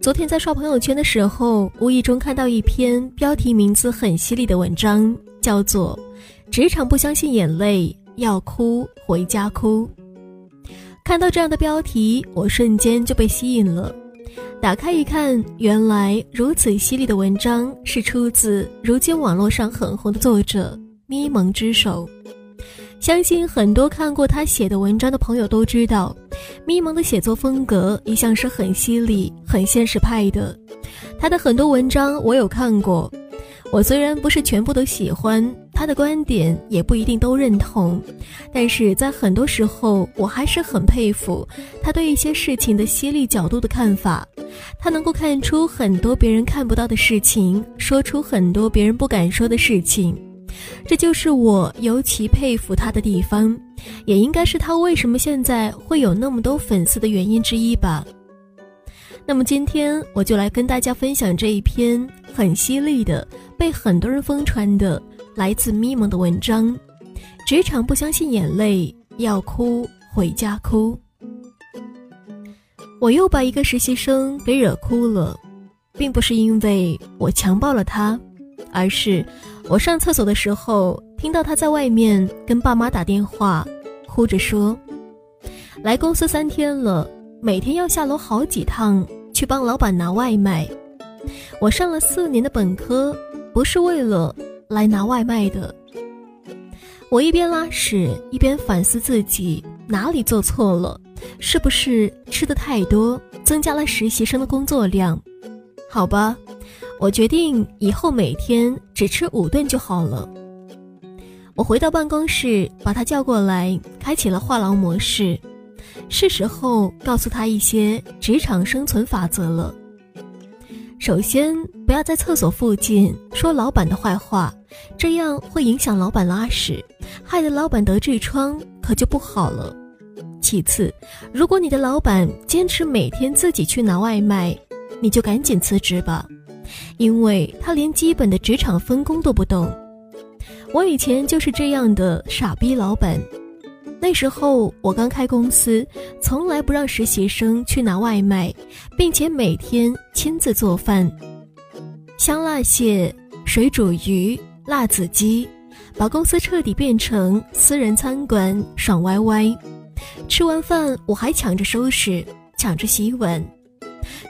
昨天在刷朋友圈的时候，无意中看到一篇标题名字很犀利的文章，叫做《职场不相信眼泪，要哭回家哭》。看到这样的标题，我瞬间就被吸引了。打开一看，原来如此犀利的文章是出自如今网络上很红的作者咪蒙之手。相信很多看过他写的文章的朋友都知道，咪蒙的写作风格一向是很犀利、很现实派的。他的很多文章我有看过，我虽然不是全部都喜欢他的观点，也不一定都认同，但是在很多时候，我还是很佩服他对一些事情的犀利角度的看法。他能够看出很多别人看不到的事情，说出很多别人不敢说的事情。这就是我尤其佩服他的地方，也应该是他为什么现在会有那么多粉丝的原因之一吧。那么今天我就来跟大家分享这一篇很犀利的、被很多人疯传的来自咪蒙的文章：职场不相信眼泪，要哭回家哭。我又把一个实习生给惹哭了，并不是因为我强暴了他，而是。我上厕所的时候，听到他在外面跟爸妈打电话，哭着说：“来公司三天了，每天要下楼好几趟去帮老板拿外卖。我上了四年的本科，不是为了来拿外卖的。”我一边拉屎一边反思自己哪里做错了，是不是吃的太多，增加了实习生的工作量？好吧。我决定以后每天只吃五顿就好了。我回到办公室，把他叫过来，开启了话痨模式。是时候告诉他一些职场生存法则了。首先，不要在厕所附近说老板的坏话，这样会影响老板拉屎，害得老板得痔疮，可就不好了。其次，如果你的老板坚持每天自己去拿外卖，你就赶紧辞职吧。因为他连基本的职场分工都不懂，我以前就是这样的傻逼老板。那时候我刚开公司，从来不让实习生去拿外卖，并且每天亲自做饭，香辣蟹、水煮鱼、辣子鸡，把公司彻底变成私人餐馆，爽歪歪。吃完饭我还抢着收拾，抢着洗碗。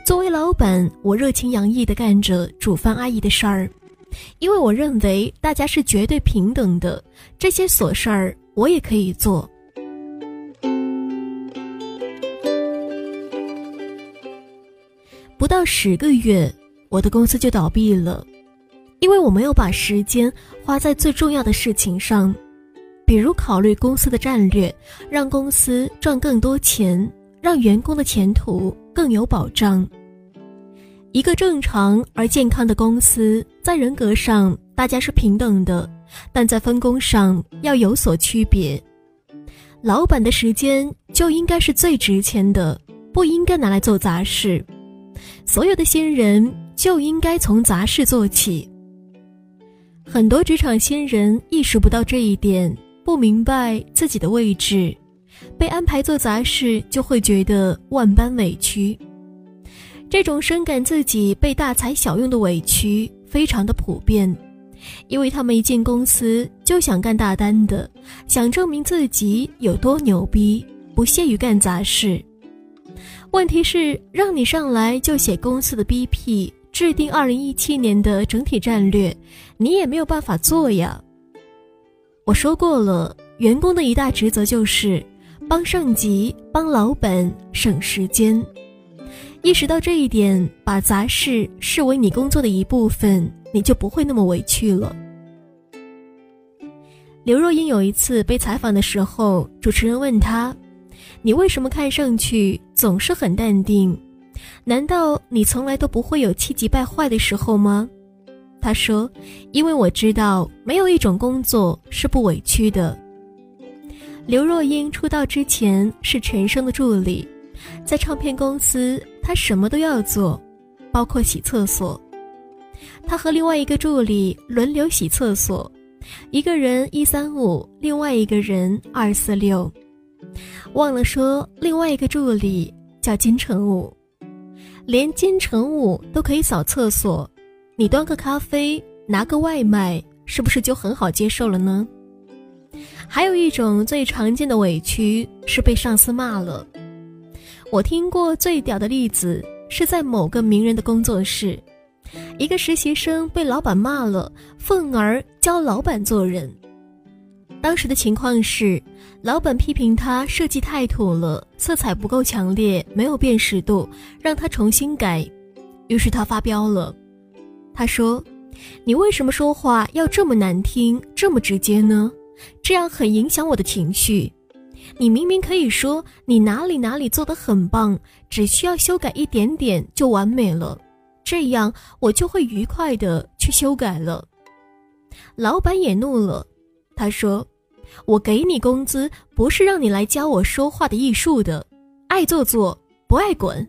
作为老板，我热情洋溢地干着煮饭阿姨的事儿，因为我认为大家是绝对平等的，这些琐事儿我也可以做。不到十个月，我的公司就倒闭了，因为我没有把时间花在最重要的事情上，比如考虑公司的战略，让公司赚更多钱。让员工的前途更有保障。一个正常而健康的公司，在人格上大家是平等的，但在分工上要有所区别。老板的时间就应该是最值钱的，不应该拿来做杂事。所有的新人就应该从杂事做起。很多职场新人意识不到这一点，不明白自己的位置。被安排做杂事，就会觉得万般委屈。这种深感自己被大材小用的委屈非常的普遍，因为他们一进公司就想干大单的，想证明自己有多牛逼，不屑于干杂事。问题是，让你上来就写公司的 BP，制定二零一七年的整体战略，你也没有办法做呀。我说过了，员工的一大职责就是。帮上级、帮老板省时间，意识到这一点，把杂事视为你工作的一部分，你就不会那么委屈了。刘若英有一次被采访的时候，主持人问她：“你为什么看上去总是很淡定？难道你从来都不会有气急败坏的时候吗？”她说：“因为我知道，没有一种工作是不委屈的。”刘若英出道之前是陈升的助理，在唱片公司，她什么都要做，包括洗厕所。她和另外一个助理轮流洗厕所，一个人一三五，另外一个人二四六。忘了说，另外一个助理叫金城武，连金城武都可以扫厕所，你端个咖啡，拿个外卖，是不是就很好接受了呢？还有一种最常见的委屈是被上司骂了。我听过最屌的例子是在某个名人的工作室，一个实习生被老板骂了，愤而教老板做人。当时的情况是，老板批评他设计太土了，色彩不够强烈，没有辨识度，让他重新改。于是他发飙了，他说：“你为什么说话要这么难听，这么直接呢？这样很影响我的情绪。你明明可以说你哪里哪里做得很棒，只需要修改一点点就完美了，这样我就会愉快的去修改了。”老板也怒了，他说。我给你工资不是让你来教我说话的艺术的，爱做做，不爱滚。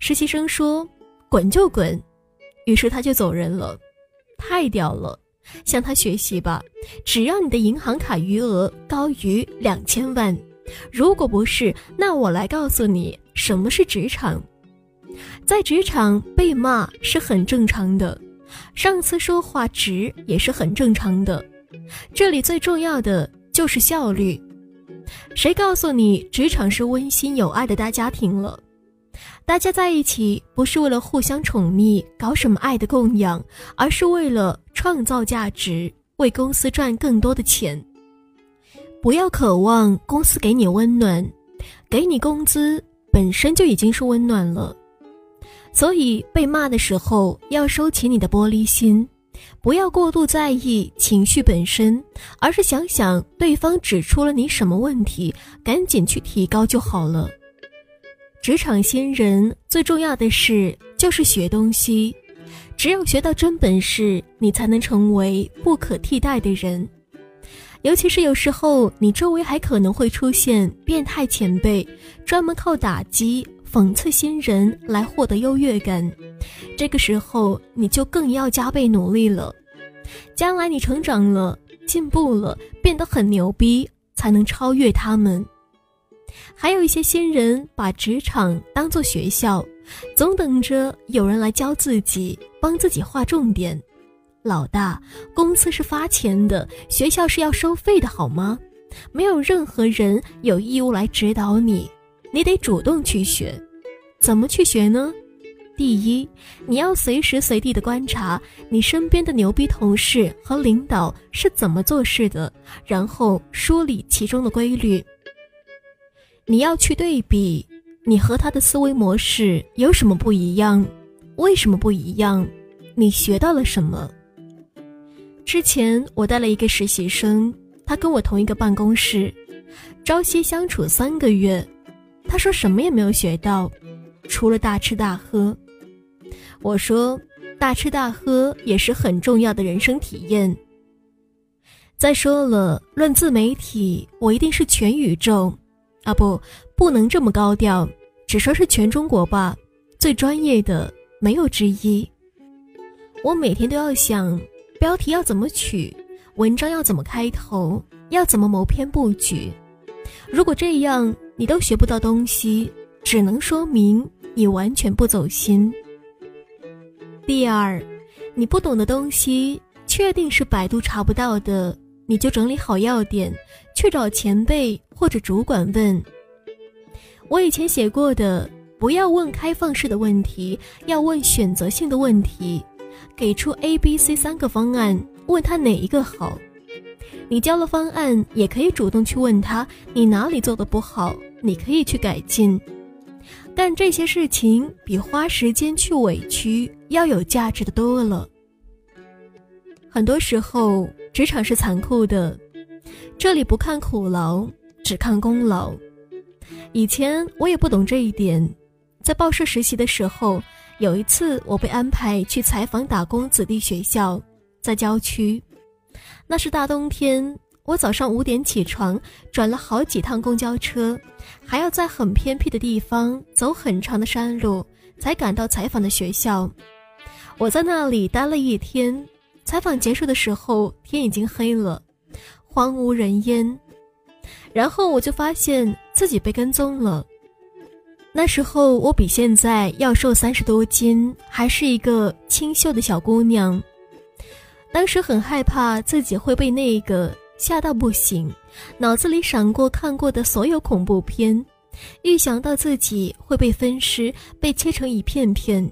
实习生说：“滚就滚。”于是他就走人了。太屌了，向他学习吧。只要你的银行卡余额高于两千万，如果不是，那我来告诉你什么是职场。在职场被骂是很正常的，上司说话直也是很正常的。这里最重要的就是效率。谁告诉你职场是温馨有爱的大家庭了？大家在一起不是为了互相宠溺，搞什么爱的供养，而是为了创造价值，为公司赚更多的钱。不要渴望公司给你温暖，给你工资本身就已经是温暖了。所以被骂的时候要收起你的玻璃心。不要过度在意情绪本身，而是想想对方指出了你什么问题，赶紧去提高就好了。职场新人最重要的是就是学东西，只有学到真本事，你才能成为不可替代的人。尤其是有时候你周围还可能会出现变态前辈，专门靠打击。讽刺新人来获得优越感，这个时候你就更要加倍努力了。将来你成长了、进步了、变得很牛逼，才能超越他们。还有一些新人把职场当做学校，总等着有人来教自己，帮自己划重点。老大，公司是发钱的，学校是要收费的，好吗？没有任何人有义务来指导你。你得主动去学，怎么去学呢？第一，你要随时随地的观察你身边的牛逼同事和领导是怎么做事的，然后梳理其中的规律。你要去对比，你和他的思维模式有什么不一样？为什么不一样？你学到了什么？之前我带了一个实习生，他跟我同一个办公室，朝夕相处三个月。他说什么也没有学到，除了大吃大喝。我说大吃大喝也是很重要的人生体验。再说了，论自媒体，我一定是全宇宙，啊不，不能这么高调，只说是全中国吧，最专业的没有之一。我每天都要想标题要怎么取，文章要怎么开头，要怎么谋篇布局。如果这样，你都学不到东西，只能说明你完全不走心。第二，你不懂的东西，确定是百度查不到的，你就整理好要点，去找前辈或者主管问。我以前写过的，不要问开放式的问题，要问选择性的问题，给出 A、B、C 三个方案，问他哪一个好。你交了方案，也可以主动去问他，你哪里做的不好，你可以去改进。干这些事情比花时间去委屈要有价值的多了。很多时候，职场是残酷的，这里不看苦劳，只看功劳。以前我也不懂这一点，在报社实习的时候，有一次我被安排去采访打工子弟学校，在郊区。那是大冬天，我早上五点起床，转了好几趟公交车，还要在很偏僻的地方走很长的山路，才赶到采访的学校。我在那里待了一天，采访结束的时候，天已经黑了，荒无人烟。然后我就发现自己被跟踪了。那时候我比现在要瘦三十多斤，还是一个清秀的小姑娘。当时很害怕自己会被那个吓到不行，脑子里闪过看过的所有恐怖片，预想到自己会被分尸、被切成一片片。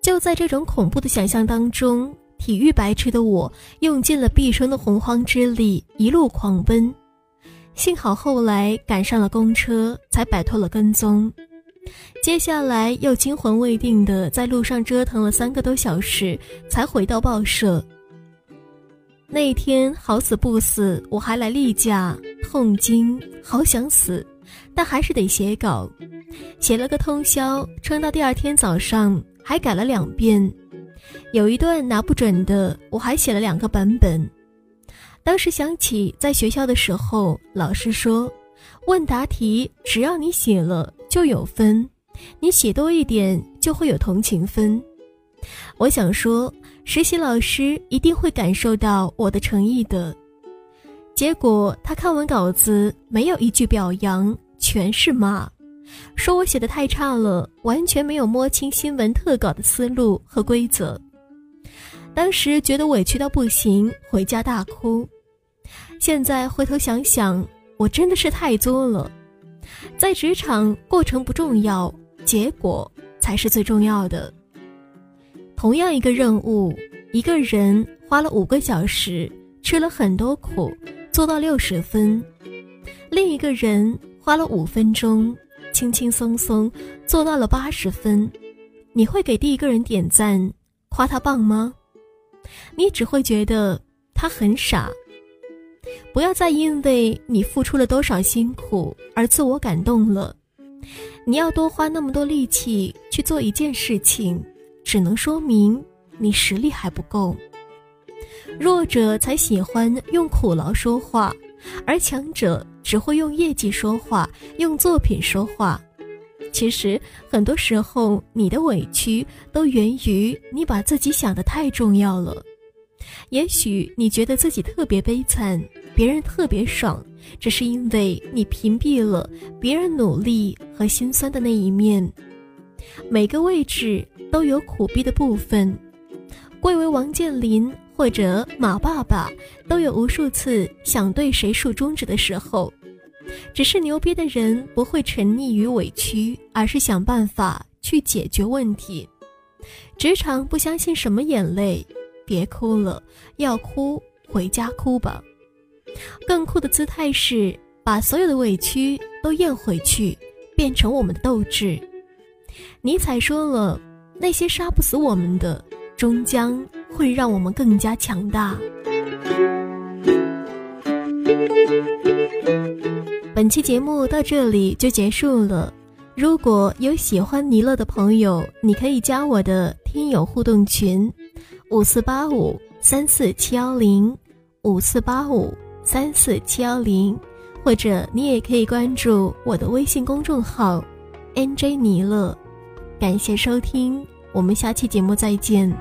就在这种恐怖的想象当中，体育白痴的我用尽了毕生的洪荒之力，一路狂奔。幸好后来赶上了公车，才摆脱了跟踪。接下来又惊魂未定的在路上折腾了三个多小时，才回到报社。那一天好死不死，我还来例假，痛经，好想死，但还是得写稿，写了个通宵，撑到第二天早上，还改了两遍。有一段拿不准的，我还写了两个版本。当时想起在学校的时候，老师说，问答题只要你写了就有分，你写多一点就会有同情分。我想说，实习老师一定会感受到我的诚意的。结果他看完稿子，没有一句表扬，全是骂，说我写的太差了，完全没有摸清新闻特稿的思路和规则。当时觉得委屈到不行，回家大哭。现在回头想想，我真的是太作了。在职场，过程不重要，结果才是最重要的。同样一个任务，一个人花了五个小时，吃了很多苦，做到六十分；另一个人花了五分钟，轻轻松松做到了八十分。你会给第一个人点赞，夸他棒吗？你只会觉得他很傻。不要再因为你付出了多少辛苦而自我感动了。你要多花那么多力气去做一件事情，只能说明你实力还不够。弱者才喜欢用苦劳说话，而强者只会用业绩说话，用作品说话。其实很多时候，你的委屈都源于你把自己想得太重要了。也许你觉得自己特别悲惨，别人特别爽，只是因为你屏蔽了别人努力和心酸的那一面。每个位置都有苦逼的部分，贵为王健林或者马爸爸，都有无数次想对谁竖中指的时候。只是牛逼的人不会沉溺于委屈，而是想办法去解决问题。职场不相信什么眼泪。别哭了，要哭回家哭吧。更酷的姿态是把所有的委屈都咽回去，变成我们的斗志。尼采说了，那些杀不死我们的，终将会让我们更加强大。本期节目到这里就结束了。如果有喜欢尼乐的朋友，你可以加我的听友互动群。五四八五三四七幺零，五四八五三四七幺零，或者你也可以关注我的微信公众号 “nj 尼乐”。感谢收听，我们下期节目再见。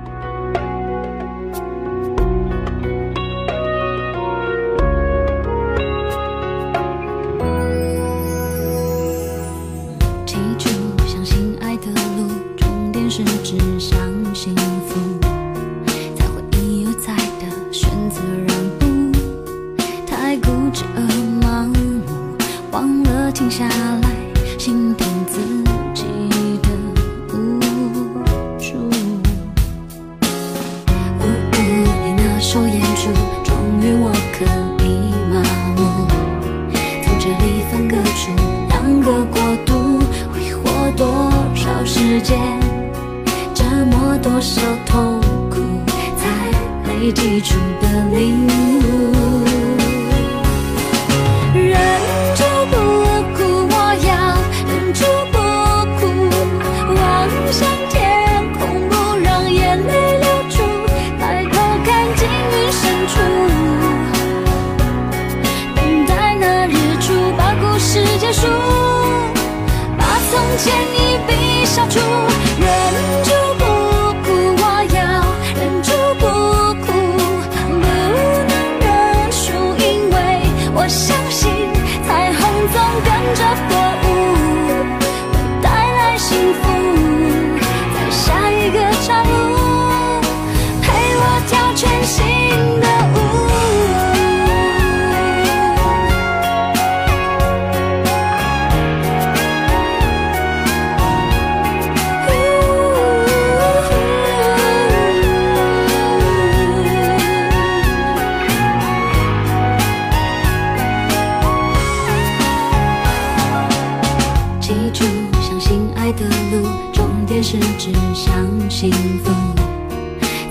的路，终点是指向幸福。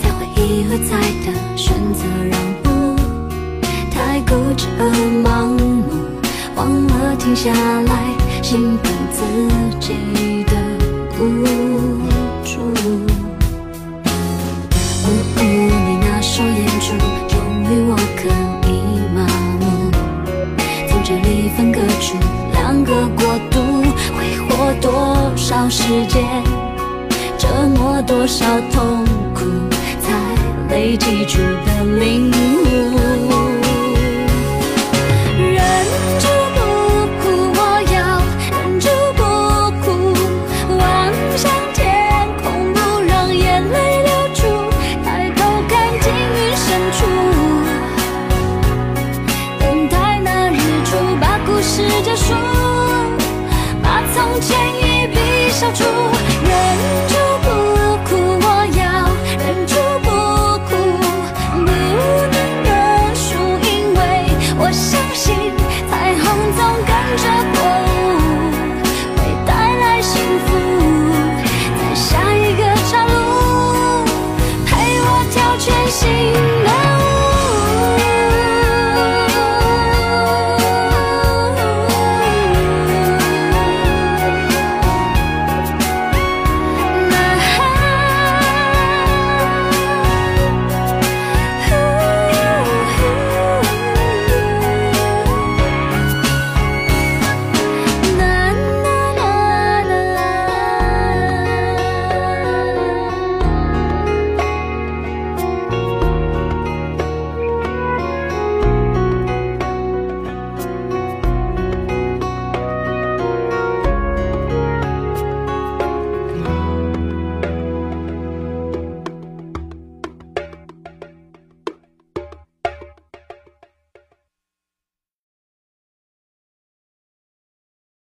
在会一而再的选择让步，太固执而盲目，忘了停下来，心疼自己的少时间，折磨多少痛苦，才累积出的领。